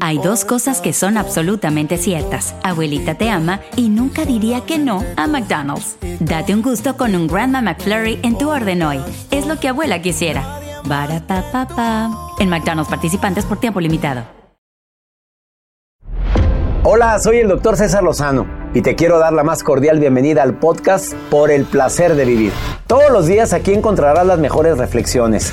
Hay dos cosas que son absolutamente ciertas. Abuelita te ama y nunca diría que no a McDonald's. Date un gusto con un Grandma McFlurry en tu orden hoy. Es lo que abuela quisiera. Barata En McDonald's participantes por tiempo limitado. Hola, soy el doctor César Lozano y te quiero dar la más cordial bienvenida al podcast Por el placer de vivir. Todos los días aquí encontrarás las mejores reflexiones,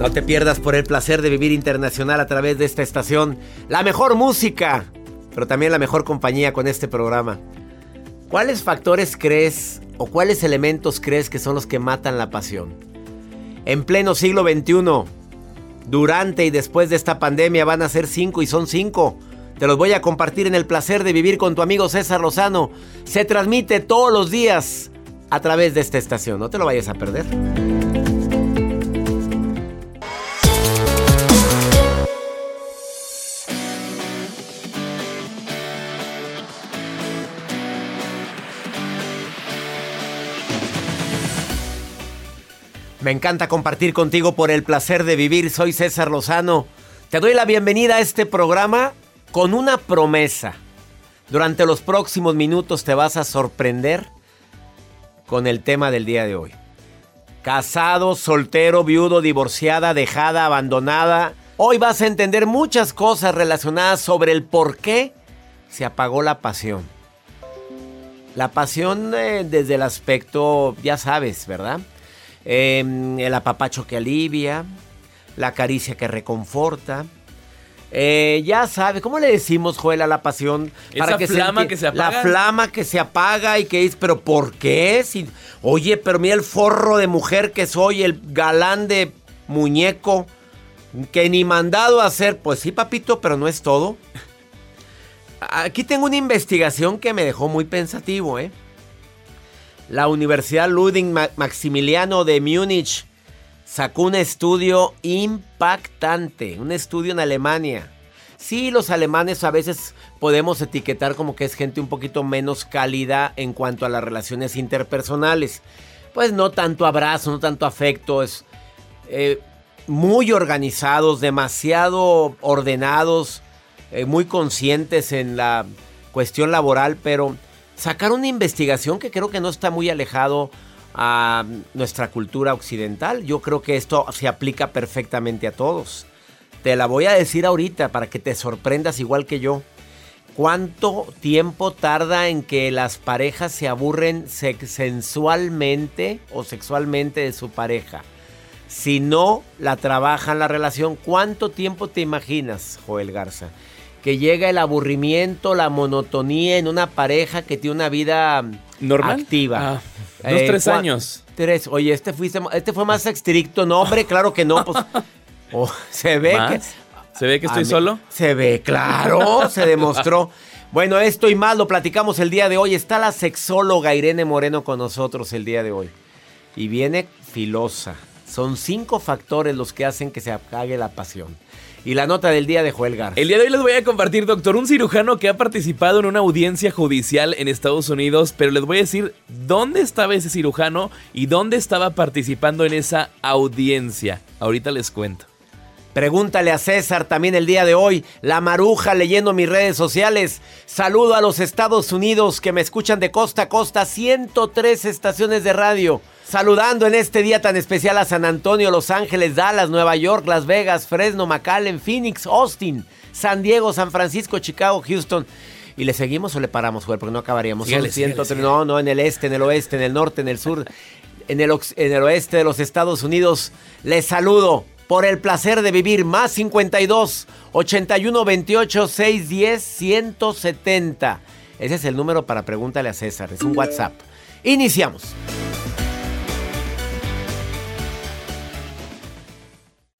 No te pierdas por el placer de vivir internacional a través de esta estación. La mejor música, pero también la mejor compañía con este programa. ¿Cuáles factores crees o cuáles elementos crees que son los que matan la pasión? en pleno siglo XXI. Durante y después de esta pandemia van a ser cinco y son cinco. Te los voy a compartir en el placer de vivir con tu amigo César Lozano. Se transmite todos los días a través de esta estación. No te lo vayas a perder. Me encanta compartir contigo por el placer de vivir. Soy César Lozano. Te doy la bienvenida a este programa con una promesa. Durante los próximos minutos te vas a sorprender con el tema del día de hoy. Casado, soltero, viudo, divorciada, dejada, abandonada. Hoy vas a entender muchas cosas relacionadas sobre el por qué se apagó la pasión. La pasión eh, desde el aspecto, ya sabes, ¿verdad? Em, el apapacho que alivia, la caricia que reconforta. Eh, ya sabe, ¿cómo le decimos, Joel, a la pasión? Para Esa flama que se apaga. La flama que se apaga y que es, pero ¿por qué? Si, oye, pero mira el forro de mujer que soy, el galán de muñeco, que ni mandado a hacer. Pues sí, papito, pero no es todo. Aquí tengo una investigación que me dejó muy pensativo, ¿eh? La Universidad Ludwig Maximiliano de Múnich sacó un estudio impactante, un estudio en Alemania. Sí, los alemanes a veces podemos etiquetar como que es gente un poquito menos cálida en cuanto a las relaciones interpersonales. Pues no tanto abrazo, no tanto afecto, es eh, muy organizados, demasiado ordenados, eh, muy conscientes en la cuestión laboral, pero sacar una investigación que creo que no está muy alejado a nuestra cultura occidental. Yo creo que esto se aplica perfectamente a todos. Te la voy a decir ahorita para que te sorprendas igual que yo. ¿Cuánto tiempo tarda en que las parejas se aburren sensualmente o sexualmente de su pareja? Si no la trabajan la relación, ¿cuánto tiempo te imaginas, Joel Garza? Que llega el aburrimiento, la monotonía en una pareja que tiene una vida normal activa. Ah, dos, tres años. Tres. Oye, este, fuiste, este fue más estricto. No, hombre, claro que no. Pues, oh, se ve que. ¿Se ve que estoy solo? Se ve, claro, se demostró. Bueno, esto y más lo platicamos el día de hoy. Está la sexóloga Irene Moreno con nosotros el día de hoy. Y viene filosa. Son cinco factores los que hacen que se apague la pasión y la nota del día de Joel. El día de hoy les voy a compartir, doctor, un cirujano que ha participado en una audiencia judicial en Estados Unidos, pero les voy a decir dónde estaba ese cirujano y dónde estaba participando en esa audiencia. Ahorita les cuento. Pregúntale a César también el día de hoy. La maruja leyendo mis redes sociales. Saludo a los Estados Unidos que me escuchan de costa a costa. 103 estaciones de radio. Saludando en este día tan especial a San Antonio, Los Ángeles, Dallas, Nueva York, Las Vegas, Fresno, McAllen, Phoenix, Austin, San Diego, San Francisco, Chicago, Houston. ¿Y le seguimos o le paramos, Joel? Porque no acabaríamos. Son Sígale, sígale, 103. sígale. No, no, en el este, en el oeste, en el norte, en el sur, en el, en el oeste de los Estados Unidos. Les saludo por el placer de vivir. Más 52 81 28 610 170. Ese es el número para pregúntale a César. Es un WhatsApp. Iniciamos.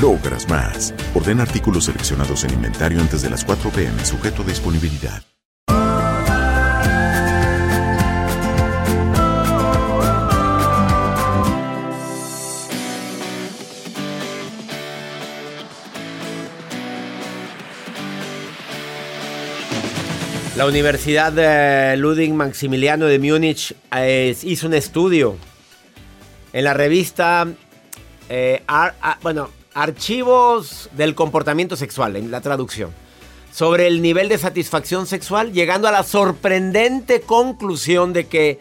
logras más. Orden artículos seleccionados en inventario antes de las 4 pm, sujeto a disponibilidad. La Universidad de Ludwig Maximiliano de Múnich eh, hizo un estudio en la revista, eh, bueno, Archivos del Comportamiento Sexual, en la traducción, sobre el nivel de satisfacción sexual, llegando a la sorprendente conclusión de que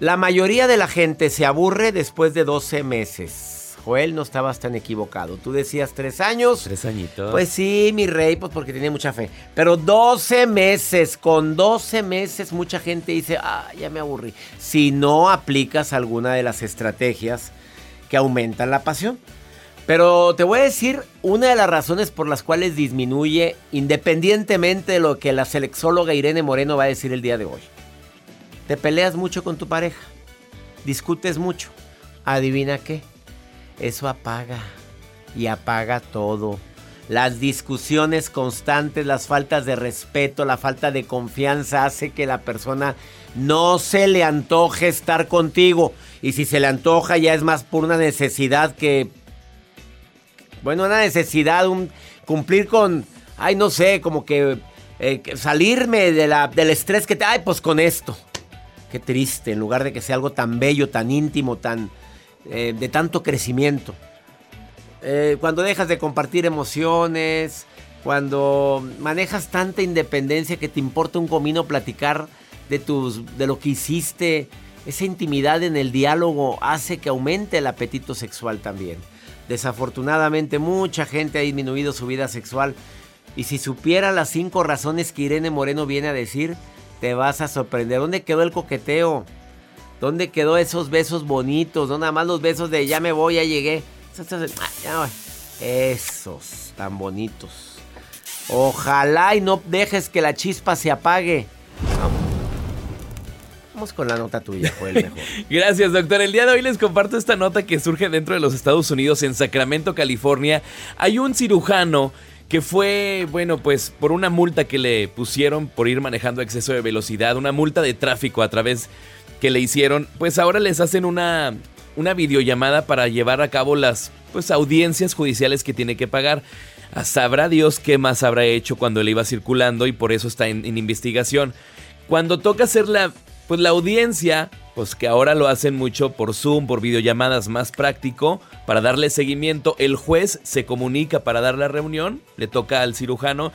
la mayoría de la gente se aburre después de 12 meses. Joel, no estabas tan equivocado. Tú decías tres años. Tres añitos. Pues sí, mi rey, pues porque tenía mucha fe. Pero 12 meses, con 12 meses mucha gente dice, ah, ya me aburrí. Si no aplicas alguna de las estrategias que aumentan la pasión. Pero te voy a decir una de las razones por las cuales disminuye, independientemente de lo que la sexóloga Irene Moreno va a decir el día de hoy. Te peleas mucho con tu pareja, discutes mucho. Adivina qué, eso apaga y apaga todo. Las discusiones constantes, las faltas de respeto, la falta de confianza hace que la persona no se le antoje estar contigo. Y si se le antoja ya es más por una necesidad que... Bueno, una necesidad, cumplir con... Ay, no sé, como que... eh, que salirme de la, del estrés que te... Ay, pues con esto. Qué triste, en lugar de que sea algo tan bello, tan íntimo, tan... eh, de tanto crecimiento. Eh, cuando dejas de compartir emociones, cuando manejas tanta independencia que te importa un comino platicar de, tus, de lo que hiciste, esa intimidad en el diálogo hace que aumente el apetito sexual también. Desafortunadamente mucha gente ha disminuido su vida sexual y si supiera las cinco razones que Irene Moreno viene a decir, te vas a sorprender. ¿Dónde quedó el coqueteo? ¿Dónde quedó esos besos bonitos? No nada más los besos de ya me voy, ya llegué. Ah. Esos tan bonitos. Ojalá y no dejes que la chispa se apague. Vamos, Vamos con la nota tuya, Joel, mejor. Gracias, doctor. El día de hoy les comparto esta nota que surge dentro de los Estados Unidos, en Sacramento, California. Hay un cirujano que fue, bueno, pues por una multa que le pusieron por ir manejando exceso de velocidad, una multa de tráfico a través que le hicieron, pues ahora les hacen una, una videollamada para llevar a cabo las pues, audiencias judiciales que tiene que pagar. Ah, Sabrá Dios qué más habrá hecho cuando le iba circulando y por eso está en, en investigación. Cuando toca hacer la pues la audiencia, pues que ahora lo hacen mucho por Zoom, por videollamadas más práctico, para darle seguimiento, el juez se comunica para dar la reunión, le toca al cirujano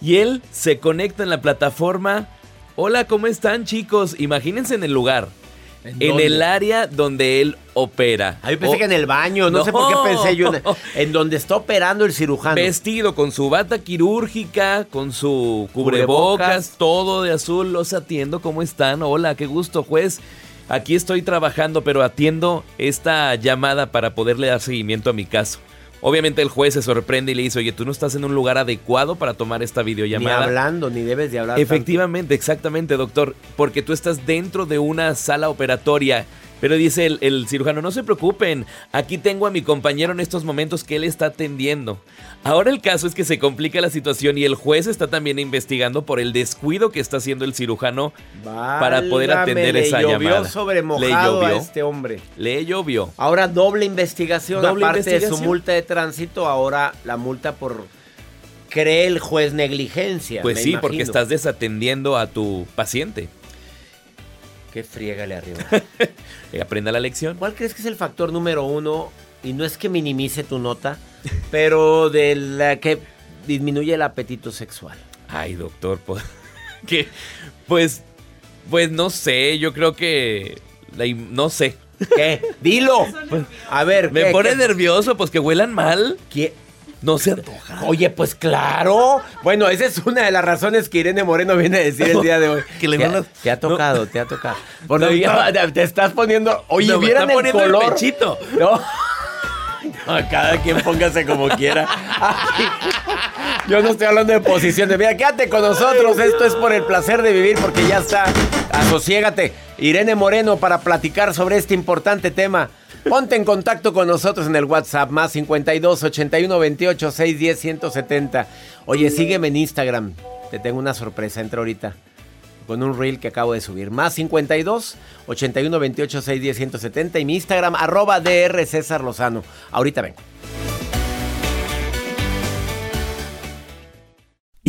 y él se conecta en la plataforma. Hola, ¿cómo están chicos? Imagínense en el lugar. ¿En, el área donde él opera. Ah, yo pensé que en el baño, no, sé por qué pensé yo. En, en, donde está operando el cirujano. Vestido con su bata quirúrgica, con su cubrebocas, todo de azul. Los atiendo, ¿cómo están? Hola, qué gusto, juez. Aquí estoy trabajando, pero atiendo esta llamada para poderle dar seguimiento a mi caso. Obviamente el juez se sorprende y le dice, oye, tú no estás en un lugar adecuado para tomar esta videollamada. Ni hablando, ni debes de hablar. Efectivamente, exactamente, doctor, porque tú estás dentro de una sala operatoria pero dice el, cirujano, no se preocupen, aquí tengo a mi compañero en estos momentos que él está atendiendo. Ahora el caso es que se complica la situación y el juez está también investigando por el descuido que está haciendo el cirujano para poder atender esa llovió llamada. Sobre mojado a este hombre. Le llovió. Ahora doble investigación, aparte de su multa de tránsito, ahora la multa por cree el juez negligencia. Pues sí, porque estás desatendiendo a tu paciente. Qué friégale arriba. Aprenda la lección. ¿Cuál crees que es el factor número uno? Y no es que minimice tu nota, pero de la que disminuye el apetito sexual. Ay, doctor, pues, que, pues, pues no sé, yo creo que, no sé. ¿Qué? Dilo. a ver, me pone nervioso, pues que huelan mal. ¿Qué? No se antoja. Oye, pues claro. Bueno, esa es una de las razones que Irene Moreno viene a decir el día de hoy. que le te, ha tocado, te ha tocado. Bueno, te estás poniendo. Oye, vieran el color. El pechito. No. Cada quien póngase como quiera. yo no estoy hablando de posiciones. Mira, quédate con nosotros. Esto es por el placer de vivir, porque ya está. Asociégate. Irene Moreno para platicar sobre este importante tema. Ponte en contacto con nosotros en el WhatsApp más 52 81 28 610 170. Oye, sígueme en Instagram. Te tengo una sorpresa. Entra ahorita con un reel que acabo de subir. Más 52 81 28 610 170 y mi Instagram arroba DR César Lozano. Ahorita vengo.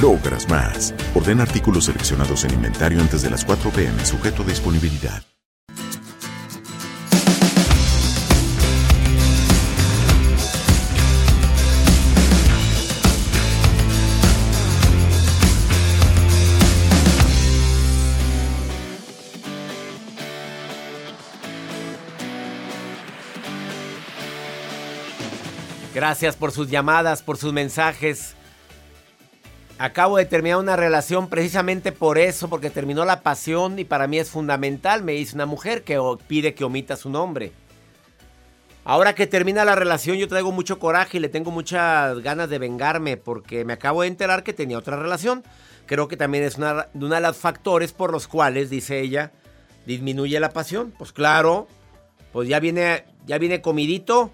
logras más. Orden artículos seleccionados en inventario antes de las 4 pm, sujeto a disponibilidad. Gracias por sus llamadas, por sus mensajes. Acabo de terminar una relación precisamente por eso, porque terminó la pasión y para mí es fundamental. Me dice una mujer que pide que omita su nombre. Ahora que termina la relación yo traigo mucho coraje y le tengo muchas ganas de vengarme porque me acabo de enterar que tenía otra relación. Creo que también es una, de los factores por los cuales, dice ella, disminuye la pasión. Pues claro, pues ya viene, ya viene comidito,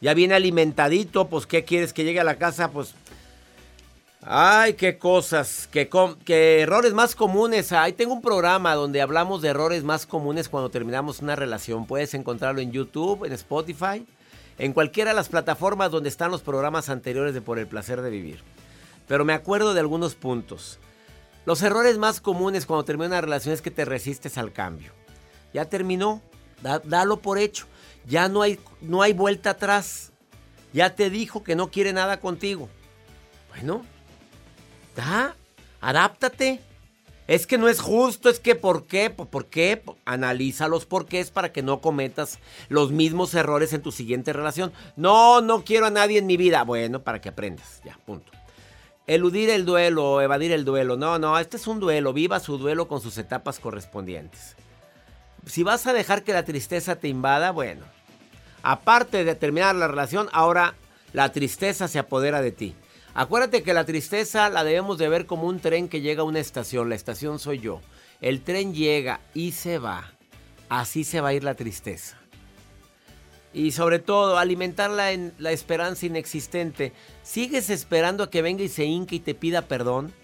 Ya viene alimentadito, pues ¿qué quieres que llegue a la casa? Pues Ay, qué cosas, qué, errores más comunes. Ahí tengo un programa donde hablamos de errores más comunes cuando terminamos una relación. Puedes encontrarlo en YouTube, en Spotify, en cualquiera de las plataformas donde están los programas anteriores de Por el Placer de Vivir. Pero me acuerdo de algunos puntos. Los errores más comunes cuando termina una relación es que te resistes al cambio. Ya terminó, dalo por hecho. Ya no hay, no hay vuelta atrás. Ya te dijo que no quiere nada contigo. Bueno, ¿Ah? Adáptate. Es que no es justo, es que ¿por qué? ¿Por qué? Analiza los porqués para que no cometas los mismos errores en tu siguiente relación. No, no quiero a nadie en mi vida. Bueno, para que aprendas. Ya, punto. Eludir el duelo, evadir el duelo. No, no, este es un duelo. Viva su duelo con sus etapas correspondientes. Si vas a dejar que la tristeza te invada, bueno. Aparte de terminar la relación, ahora la tristeza se apodera de ti. Acuérdate que la tristeza la debemos de ver como un tren que llega a una estación. La estación soy yo. El tren llega y se va. Así se va a ir la tristeza. Y sobre todo, alimentarla en la esperanza inexistente. ¿Sigues esperando a que venga y se hinque y te pida perdón?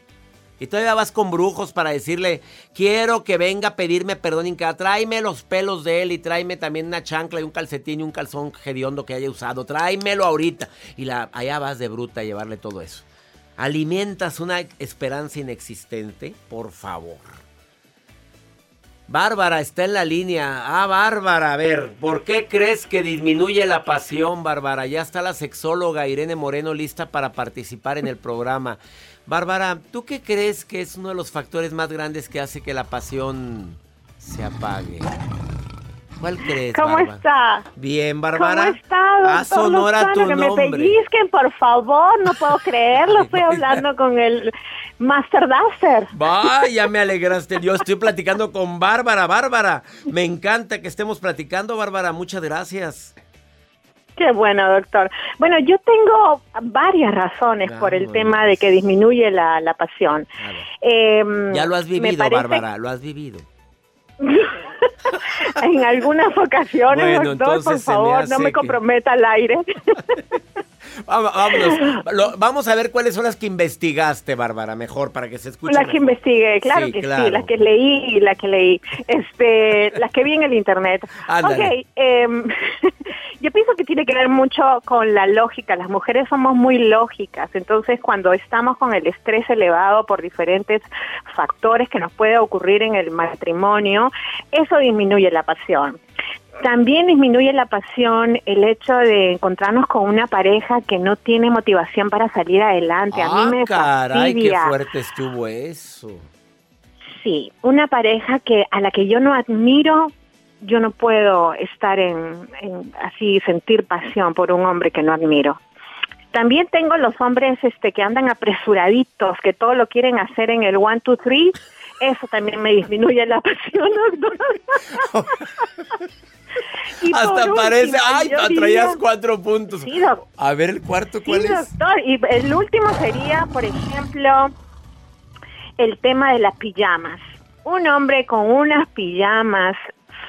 Y todavía vas con brujos para decirle, quiero que venga a pedirme perdón, Inca. Tráeme los pelos de él y tráeme también una chancla y un calcetín y un calzón hediondo que haya usado. Tráemelo ahorita. Y la, allá vas de bruta a llevarle todo eso. Alimentas una esperanza inexistente, por favor. Bárbara está en la línea. Ah, Bárbara, a ver, ¿por qué crees que disminuye la pasión, Bárbara? Ya está la sexóloga Irene Moreno lista para participar en el programa. Bárbara, ¿tú qué crees que es uno de los factores más grandes que hace que la pasión se apague? ¿Cuál crees? ¿Cómo está? Bien, Bárbara. ¿Cómo está? A sonora tu que nombre. me pellizquen, por favor, no puedo creerlo. Estoy hablando con el Master Duster. Vaya, me alegraste. Yo estoy platicando con Bárbara. Bárbara, me encanta que estemos platicando, Bárbara. Muchas gracias. Qué bueno, doctor. Bueno, yo tengo varias razones por el tema de que disminuye la, pasión. Em, ya lo has vivido, Bárbara, lo has vivido. en algunas ocasiones, doctor, por favor, no me comprometa al aire. Vamos a ver cuáles son las que investigaste, Bárbara, mejor para que se escuche. Las que investigué, claro que sí, las que leí las que leí, este, las que vi en el internet. Ok, em, yo pienso que tiene que ver mucho con la lógica. Las mujeres somos muy lógicas, entonces cuando estamos con el estrés elevado por diferentes factores que nos puede ocurrir en el matrimonio, eso disminuye la pasión. También disminuye la pasión el hecho de encontrarnos con una pareja que no tiene motivación para salir adelante. a mí ah, me caray, qué fuerte estuvo eso. Sí, una pareja que a la que yo no admiro, yo no puedo estar en, así sentir pasión por un hombre que no admiro. También tengo los hombres este que andan apresuraditos, que todo lo quieren hacer en el one, two, three. Eso también me disminuye la pasión, Hasta parece, ay, traías cuatro puntos. A ver el cuarto, ¿cuál sí, doctor. Y el último sería, por ejemplo, el tema de las pijamas. Un hombre con unas pijamas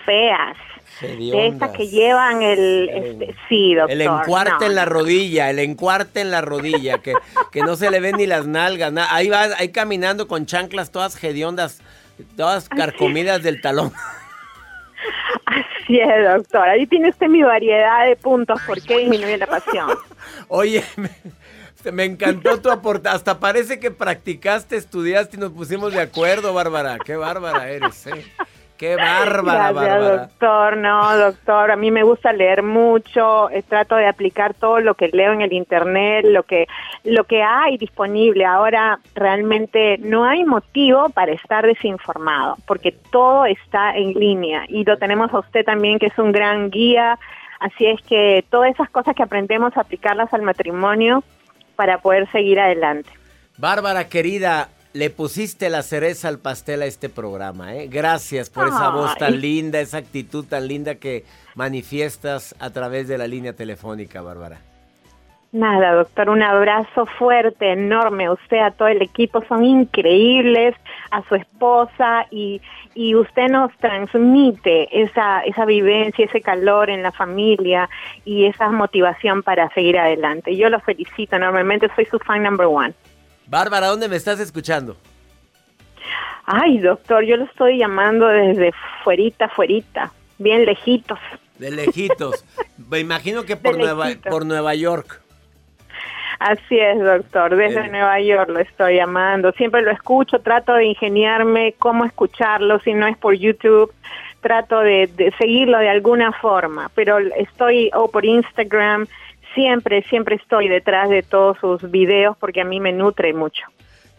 feas, de estas que llevan el, este, sí, doctor. El encuarte en la rodilla, el encuarte en la rodilla, que, que no se le ven ni las nalgas. ahí va, ahí caminando con chanclas todas hediondas, todas carcomidas del talón. Así es, doctor. Ahí tiene usted mi variedad de puntos. ¿Por qué disminuye la pasión? Oye, me, encantó tu aportación. Hasta parece que practicaste, estudiaste y nos pusimos de acuerdo, Bárbara. Qué bárbara eres, ¿eh? Qué bárbara, Gracias, doctor. No, doctor, a mí me gusta leer mucho, eh, trato de aplicar todo lo que leo en el internet, lo que lo que hay disponible. Ahora realmente no hay motivo para estar desinformado, porque todo está en línea y lo tenemos a usted también que es un gran guía, así es que todas esas cosas que aprendemos aplicarlas al matrimonio para poder seguir adelante. Bárbara querida, le pusiste la cereza al pastel a este programa, ¿eh? Gracias por esa voz tan linda, esa actitud tan linda que manifiestas a través de la línea telefónica, Bárbara. Nada, doctor, un abrazo fuerte, enorme. Usted, a todo el equipo, son increíbles, a su esposa y, y usted nos transmite esa, esa vivencia, ese calor en la familia y esa motivación para seguir adelante. Yo lo felicito enormemente, soy su fan number one. Bárbara, ¿dónde me estás escuchando? Ay, doctor, yo lo estoy llamando desde fuerita, fuerita, bien lejitos. De lejitos. Me imagino que por, Nueva, por Nueva York. Así es, doctor. Desde Nueva York lo estoy llamando. Siempre lo escucho, trato de ingeniarme cómo escucharlo, si no es por YouTube, trato de, seguirlo de alguna forma, pero estoy o por Instagram, siempre, siempre estoy detrás de todos sus videos porque a mí me nutre mucho.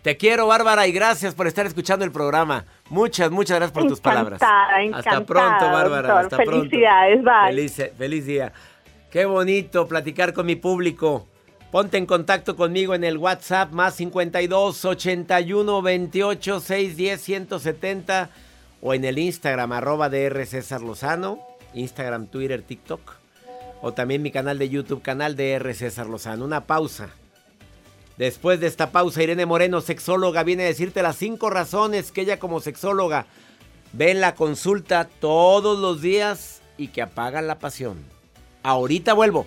Te quiero, Bárbara, y gracias por estar escuchando el programa. Muchas, muchas gracias por tus palabras. Encantada, Hasta pronto, Bárbara. Hasta Felicidades, bye. Feliz, feliz día. Qué bonito platicar con mi público. Ponte en contacto conmigo en el WhatsApp más 52 81 28 610 170 o en el Instagram arroba DR César Lozano, Instagram, Twitter, TikTok o también mi canal de YouTube, canal DR César Lozano. Una pausa. Después de esta pausa, Irene Moreno, sexóloga, viene a decirte las cinco razones que ella como sexóloga ve en la consulta todos los días y que apagan la pasión. Ahorita vuelvo.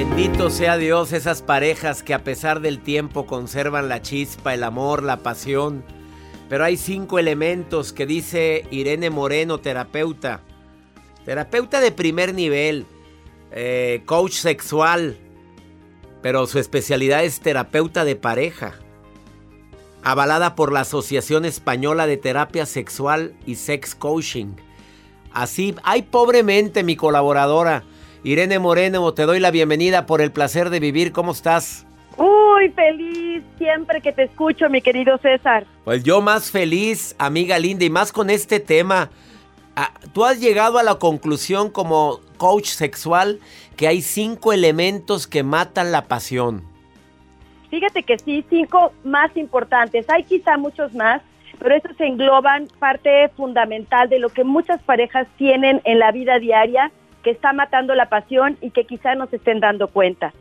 Bendito sea Dios, esas parejas que a pesar del tiempo conservan la chispa, el amor, la pasión. Pero hay cinco elementos que dice Irene Moreno, terapeuta. Terapeuta de primer nivel, eh, coach sexual, pero su especialidad es terapeuta de pareja. Avalada por la Asociación Española de Terapia Sexual y Sex Coaching. Así, ay pobremente mi colaboradora. Irene Moreno, te doy la bienvenida por el placer de vivir. ¿Cómo estás? Uy, feliz siempre que te escucho, mi querido César. Pues yo más feliz, amiga linda, y más con este tema. Ah, Tú has llegado a la conclusión como coach sexual que hay cinco elementos que matan la pasión. Fíjate que sí, cinco más importantes. Hay quizá muchos más, pero estos engloban parte fundamental de lo que muchas parejas tienen en la vida diaria que está matando la pasión y que quizá no se estén dando cuenta.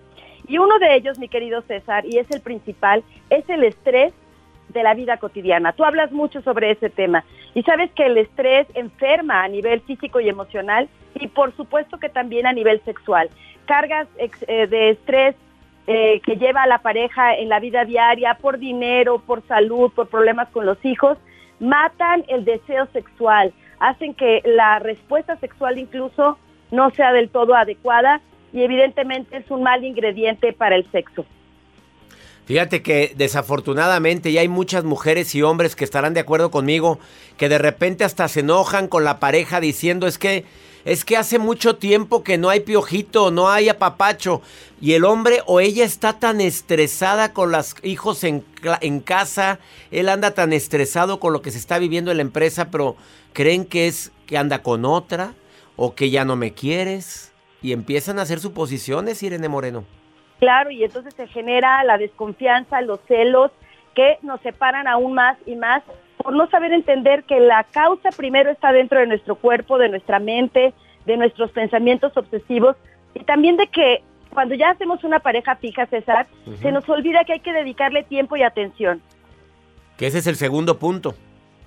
Y uno de ellos, mi querido César, y es el principal, es el estrés de la vida cotidiana. Tú hablas mucho sobre ese tema y sabes que el estrés enferma a nivel físico y emocional y por supuesto que también a nivel sexual. Cargas eh, de estrés eh, que lleva a la pareja en la vida diaria por dinero, por salud, por problemas con los hijos, matan el deseo sexual, hacen que la respuesta sexual incluso no sea del todo adecuada y evidentemente es un mal ingrediente para el sexo. Fíjate que desafortunadamente ya hay muchas mujeres y hombres que estarán de acuerdo conmigo, que de repente hasta se enojan con la pareja diciendo es que es que hace mucho tiempo que no hay piojito, no hay apapacho. Y el hombre o ella está tan estresada con los hijos en, en casa, él anda tan estresado con lo que se está viviendo en la empresa, pero creen que es que anda con otra o que ya no me quieres. Y empiezan a hacer suposiciones, Irene Moreno. Claro, y entonces se genera la desconfianza, los celos que nos separan aún más y más por no saber entender que la causa primero está dentro de nuestro cuerpo, de nuestra mente, de nuestros pensamientos obsesivos y también de que cuando ya hacemos una pareja fija, César, se nos olvida que hay que dedicarle tiempo y atención. Que ese es el segundo punto.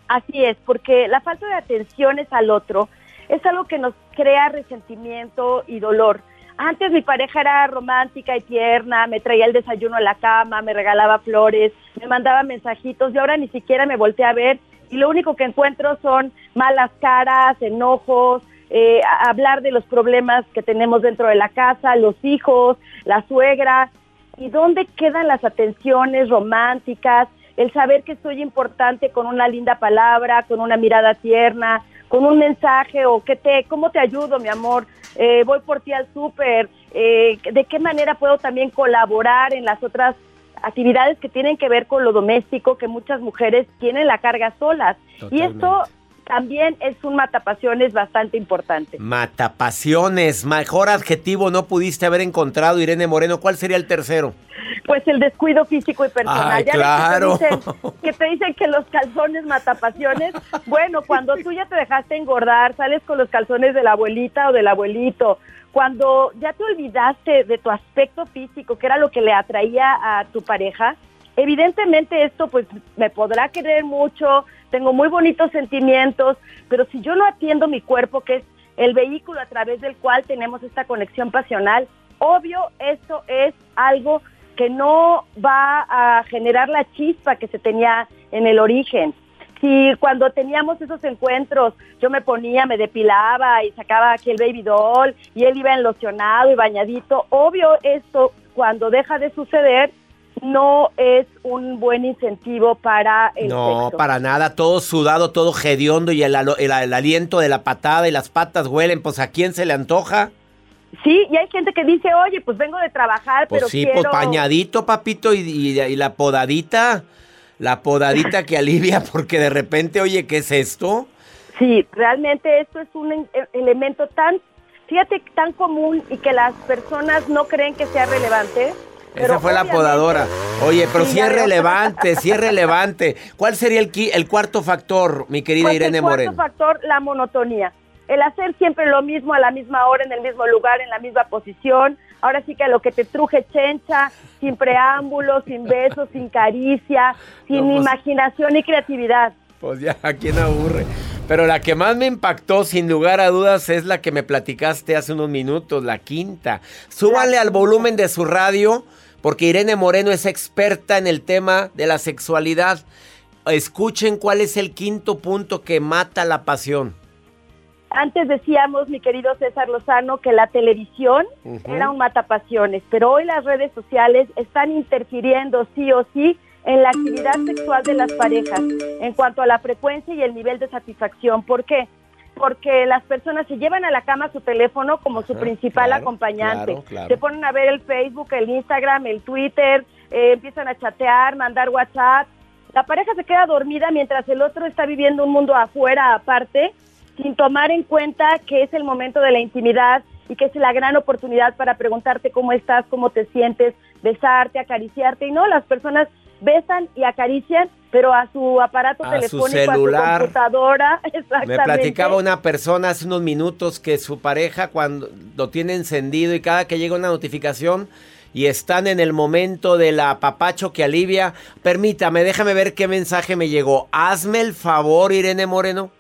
Así es, porque la falta de atención es al otro es algo que nos crea resentimiento y dolor. Antes mi pareja era romántica y tierna, me traía el desayuno a la cama, me regalaba flores, me mandaba mensajitos y ahora ni siquiera me volteé a ver y lo único que encuentro son malas caras, enojos, eh, hablar de los problemas que tenemos dentro de la casa, los hijos, la suegra. ¿Y dónde quedan las atenciones románticas? El saber que soy importante con una linda palabra, con una mirada tierna, con un mensaje o que te, ¿cómo te ayudo, mi amor? Eh, voy por ti al súper, eh, ¿de qué manera puedo también colaborar en las otras actividades que tienen que ver con lo doméstico, que muchas mujeres tienen la carga solas? Y esto también es un matapasiones bastante importante. Matapasiones, mejor adjetivo no pudiste haber encontrado, Irene Moreno. ¿Cuál sería el tercero? Pues el descuido físico y personal. ya claro. Que te, dicen, que los calzones matapasiones. Bueno, cuando tú ya te dejaste engordar, sales con los calzones de la abuelita o del abuelito. Cuando ya te olvidaste de tu aspecto físico, que era lo que le atraía a tu pareja, evidentemente esto pues me podrá querer mucho, tengo muy bonitos sentimientos, pero si yo no atiendo mi cuerpo, que es el vehículo a través del cual tenemos esta conexión pasional, obvio esto es algo que no va a generar la chispa que se tenía en el origen. Si cuando teníamos esos encuentros yo me ponía, me depilaba y sacaba aquí el baby doll y él iba enlocionado y bañadito, obvio esto cuando deja de suceder no es un buen incentivo para el No, para nada, todo sudado, todo hediondo y el, aliento de la patada y las patas huelen, pues ¿a quién se le antoja? Sí, y hay gente que dice, oye, pues vengo de trabajar, pues pero sí, pues pañadito, papito, y, la podadita, la podadita que alivia, porque de repente, oye, ¿qué es esto? Sí, realmente esto es un e, elemento tan, fíjate, tan común y que las personas no creen que sea relevante. Esa fue la podadora. Oye, pero si es relevante, si es relevante. ¿Cuál sería el, el cuarto factor, mi querida pues Irene Moreno? El cuarto factor, la monotonía el hacer siempre lo mismo a la misma hora, en el mismo lugar, en la misma posición. Ahora sí que lo que te truje chencha, sin preámbulos, sin besos, sin caricia, sin pues imaginación y creatividad. Pues ya, ¿a quién aburre? Pero la que más me impactó, sin lugar a dudas, es la que me platicaste hace unos minutos, la quinta. Súbanle al volumen de su radio, porque Irene Moreno es experta en el tema de la sexualidad. Escuchen cuál es el quinto punto que mata la pasión. Antes decíamos, mi querido César Lozano, que la televisión era un matapasiones, pero hoy las redes sociales están interfiriendo sí o sí en la actividad sexual de las parejas en cuanto a la frecuencia y el nivel de satisfacción. ¿Por qué? Porque las personas se llevan a la cama su teléfono como su principal acompañante. Se ponen a ver el Facebook, el Instagram, el Twitter, eh, empiezan a chatear, mandar WhatsApp. La pareja se queda dormida mientras el otro está viviendo un mundo afuera aparte sin tomar en cuenta que es el momento de la intimidad y que es la gran oportunidad para preguntarte cómo estás, cómo te sientes, besarte, acariciarte. Y no, las personas besan y acarician, pero a su aparato telefónico, a su computadora. Exactamente. Me platicaba una persona hace unos minutos que su pareja cuando lo tiene encendido y cada que llega una notificación y están en el momento del apapacho que alivia, permítame, déjame ver qué mensaje me llegó. Hazme el favor, Irene Moreno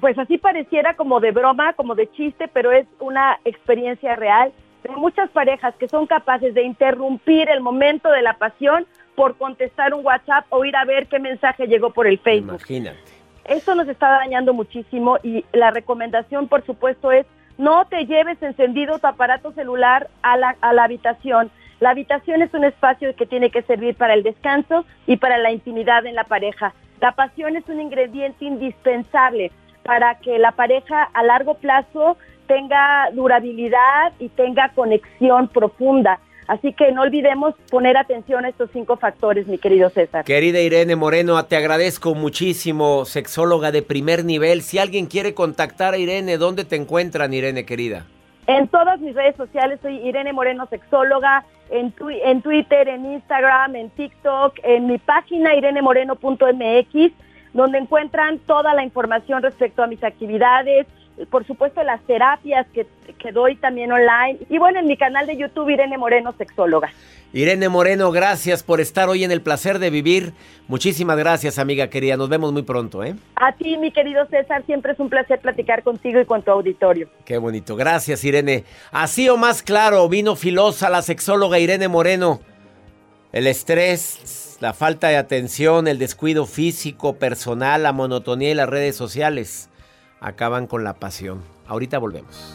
pues así pareciera como de broma, como de chiste, pero es una experiencia real de muchas parejas que son capaces de interrumpir el momento de la pasión por contestar un WhatsApp o ir a ver qué mensaje llegó por el Facebook. Imagínate. Esto nos está dañando muchísimo y la recomendación, por supuesto, es no te lleves encendido tu aparato celular a la, a la habitación. La habitación es un espacio que tiene que servir para el descanso y para la intimidad en la pareja. La pasión es un ingrediente indispensable para que la pareja a largo plazo tenga durabilidad y tenga conexión profunda. Así que no olvidemos poner atención a estos cinco factores, mi querido César. Querida Irene Moreno, te agradezco muchísimo, sexóloga de primer nivel. Si alguien quiere contactar a Irene, ¿dónde te encuentran, Irene querida? En todas mis redes sociales soy Irene Moreno, sexóloga, en, en Twitter, en Instagram, en TikTok, en mi página irenemoreno.mx, donde encuentran toda la información respecto a mis actividades, por supuesto las terapias que, que, doy también online y bueno, en mi canal de YouTube Irene Moreno, sexóloga. Irene Moreno, gracias por estar hoy en el placer de vivir. Muchísimas gracias, amiga querida. Nos vemos muy pronto, ¿eh? A ti, mi querido César, siempre es un placer platicar contigo y con tu auditorio. Qué bonito. Gracias, Irene. Así o más claro, vino filosa la sexóloga Irene Moreno. El estrés, la falta de atención, el descuido físico, personal, la monotonía y las redes sociales acaban con la pasión. Ahorita volvemos.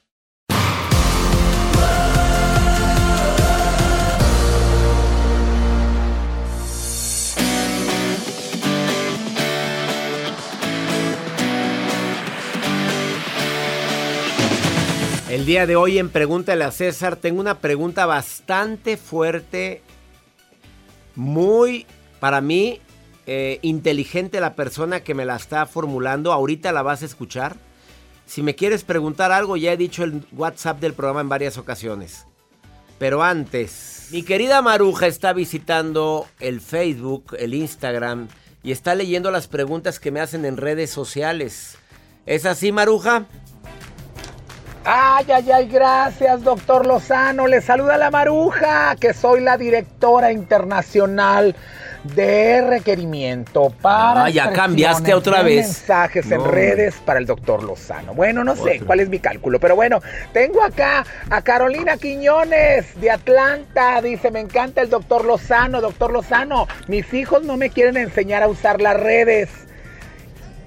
El día de hoy en Pregúntale a César tengo una pregunta bastante fuerte, muy, para mí, eh, inteligente la persona que me la está formulando. Ahorita la vas a escuchar. Si me quieres preguntar algo, ya he dicho el WhatsApp del programa en varias ocasiones. Pero antes, mi querida Maruja está visitando el Facebook, el Instagram y está leyendo las preguntas que me hacen en redes sociales. ¿Es así, Maruja? Ay, ay, ay, gracias, doctor Lozano. Le saluda la Maruja, que soy la directora internacional de requerimiento para. Ah, ya cambiaste otra vez. Mensajes en redes para el doctor Lozano. Bueno, no sé cuál es mi cálculo, pero bueno, tengo acá a Carolina Quiñones de Atlanta. Dice: Me encanta el doctor Lozano. Doctor Lozano, mis hijos no me quieren enseñar a usar las redes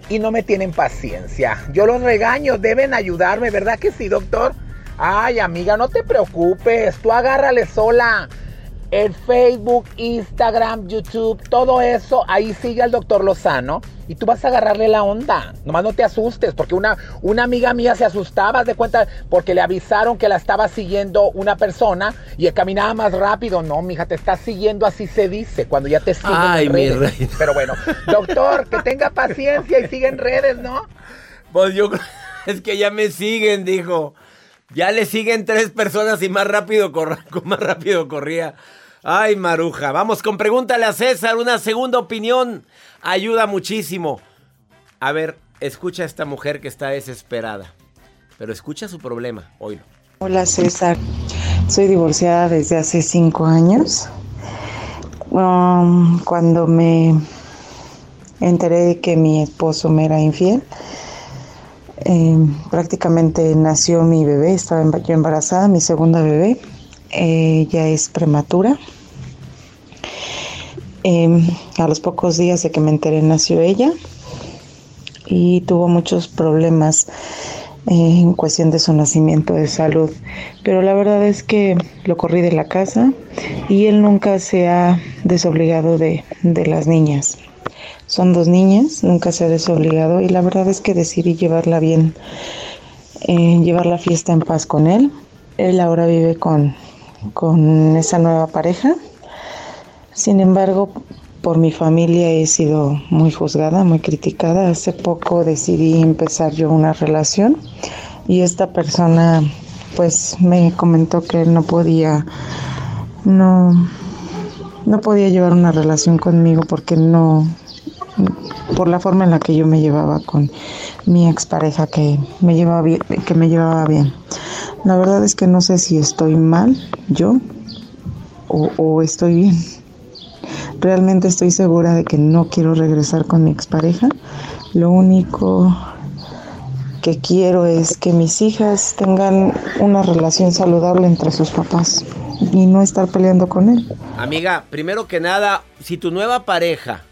y no me tienen paciencia. Yo los regaño, deben ayudarme, ¿verdad que sí, doctor? Ay, amiga, no te preocupes, tú agárrale sola. El Facebook, Instagram, YouTube, todo eso, ahí sigue al doctor Lozano y tú vas a agarrarle la onda. Nomás no te asustes, porque una, una amiga mía se asustaba, de cuenta, porque le avisaron que la estaba siguiendo una persona y caminaba más rápido. No, mija, te está siguiendo, así se dice, cuando ya te siguen Ay, mi rey. Pero bueno, doctor, que tenga paciencia y siga en redes, ¿no? Pues yo es que ya me siguen, dijo. Ya le siguen tres personas y más rápido, más rápido corría. Ay, Maruja, vamos con pregúntale a César, una segunda opinión. Ayuda muchísimo. A ver, escucha a esta mujer que está desesperada. Pero escucha su problema, oílo. Hola César, soy divorciada desde hace cinco años. Um, cuando me enteré de que mi esposo me era infiel, em, prácticamente nació mi bebé, estaba yo embarazada, mi segunda bebé, ella es prematura. Em, a los pocos días de que me enteré nació ella y tuvo muchos problemas en cuestión de su nacimiento de salud. Pero la verdad es que lo corrí de la casa y él nunca se ha desobligado de, las niñas. Son dos niñas, nunca se ha desobligado y la verdad es que decidí llevarla bien, eh, llevar la fiesta en paz con él. Él ahora vive con, con esa nueva pareja. Sin embargo, por mi familia he sido muy juzgada, muy criticada. Hace poco decidí empezar yo una relación y esta persona pues me comentó que no podía no no podía llevar una relación conmigo porque no por la forma en la que yo me llevaba con mi expareja que me llevaba bien, que me llevaba bien. La verdad es que no sé si estoy mal yo o, o estoy bien Realmente estoy segura de que no quiero regresar con mi expareja. Lo único que quiero es que mis hijas tengan una relación saludable entre sus papás y no estar peleando con él. Amiga, primero que nada, si tu nueva pareja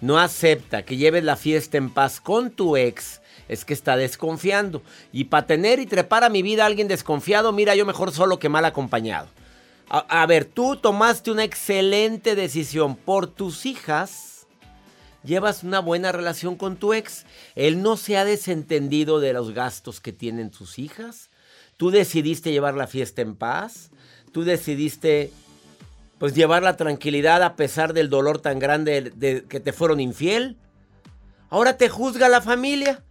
no acepta que lleves la fiesta en paz con tu ex, es que está desconfiando. Y para tener y trepar a mi vida a alguien desconfiado, mira, yo mejor solo que mal acompañado. A, ver, tú tomaste una excelente decisión por tus hijas. Llevas una buena relación con tu ex. Él no se ha desentendido de los gastos que tienen tus hijas. Tú decidiste llevar la fiesta en paz. Tú decidiste pues llevar la tranquilidad a pesar del dolor tan grande de, que te fueron infiel. Ahora te juzga la familia.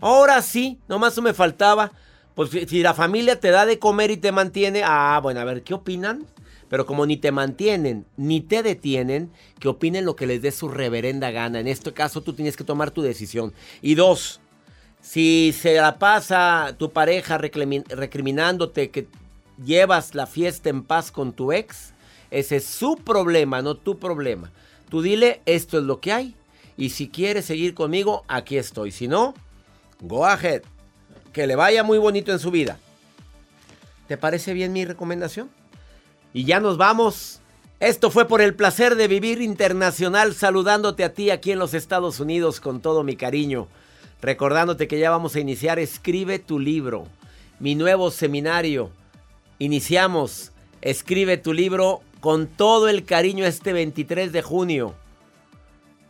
Ahora sí, nomás me faltaba. Pues si la familia te da de comer y te mantiene, ah, bueno, a ver, ¿qué opinan? Pero como ni te mantienen, ni te detienen, que opinen lo que les dé su reverenda gana. En este caso tú tienes que tomar tu decisión. Y dos, si se la pasa tu pareja recriminándote que llevas la fiesta en paz con tu ex, ese es su problema, no tu problema. Tú dile, esto es lo que hay. Y si quieres seguir conmigo, aquí estoy. Si no, go ahead que le vaya muy bonito en su vida. ¿Te parece bien mi recomendación? Y ya nos vamos. Esto fue por el placer de vivir internacional, saludándote a ti aquí en los Estados Unidos con todo mi cariño. Recordándote que ya vamos a iniciar Escribe tu libro, mi nuevo seminario. Iniciamos Escribe tu libro con todo el cariño este 23 de junio.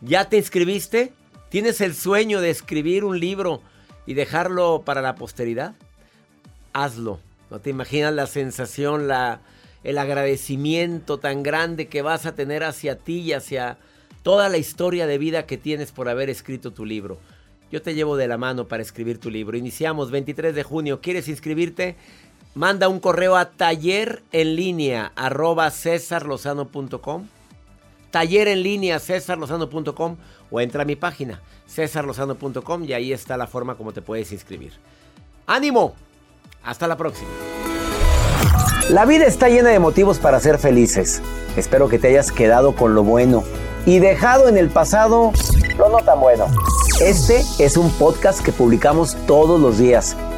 ¿Ya te inscribiste? ¿Tienes el sueño de escribir un libro y dejarlo para la posteridad, hazlo. No te imaginas la sensación, la, el agradecimiento tan grande que vas a tener hacia ti y hacia toda la historia de vida que tienes por haber escrito tu libro. Yo te llevo de la mano para escribir tu libro. Iniciamos 23 de junio. ¿Quieres inscribirte? Manda un correo a taller en línea arroba cesarlozano.com. Taller en línea cesarlozano.com o entra a mi página cesarlozano.com y ahí está la forma como te puedes inscribir. ¡Ánimo! Hasta la próxima. La vida está llena de motivos para ser felices. Espero que te hayas quedado con lo bueno y dejado en el pasado lo no tan bueno. Este es un podcast que publicamos todos los días,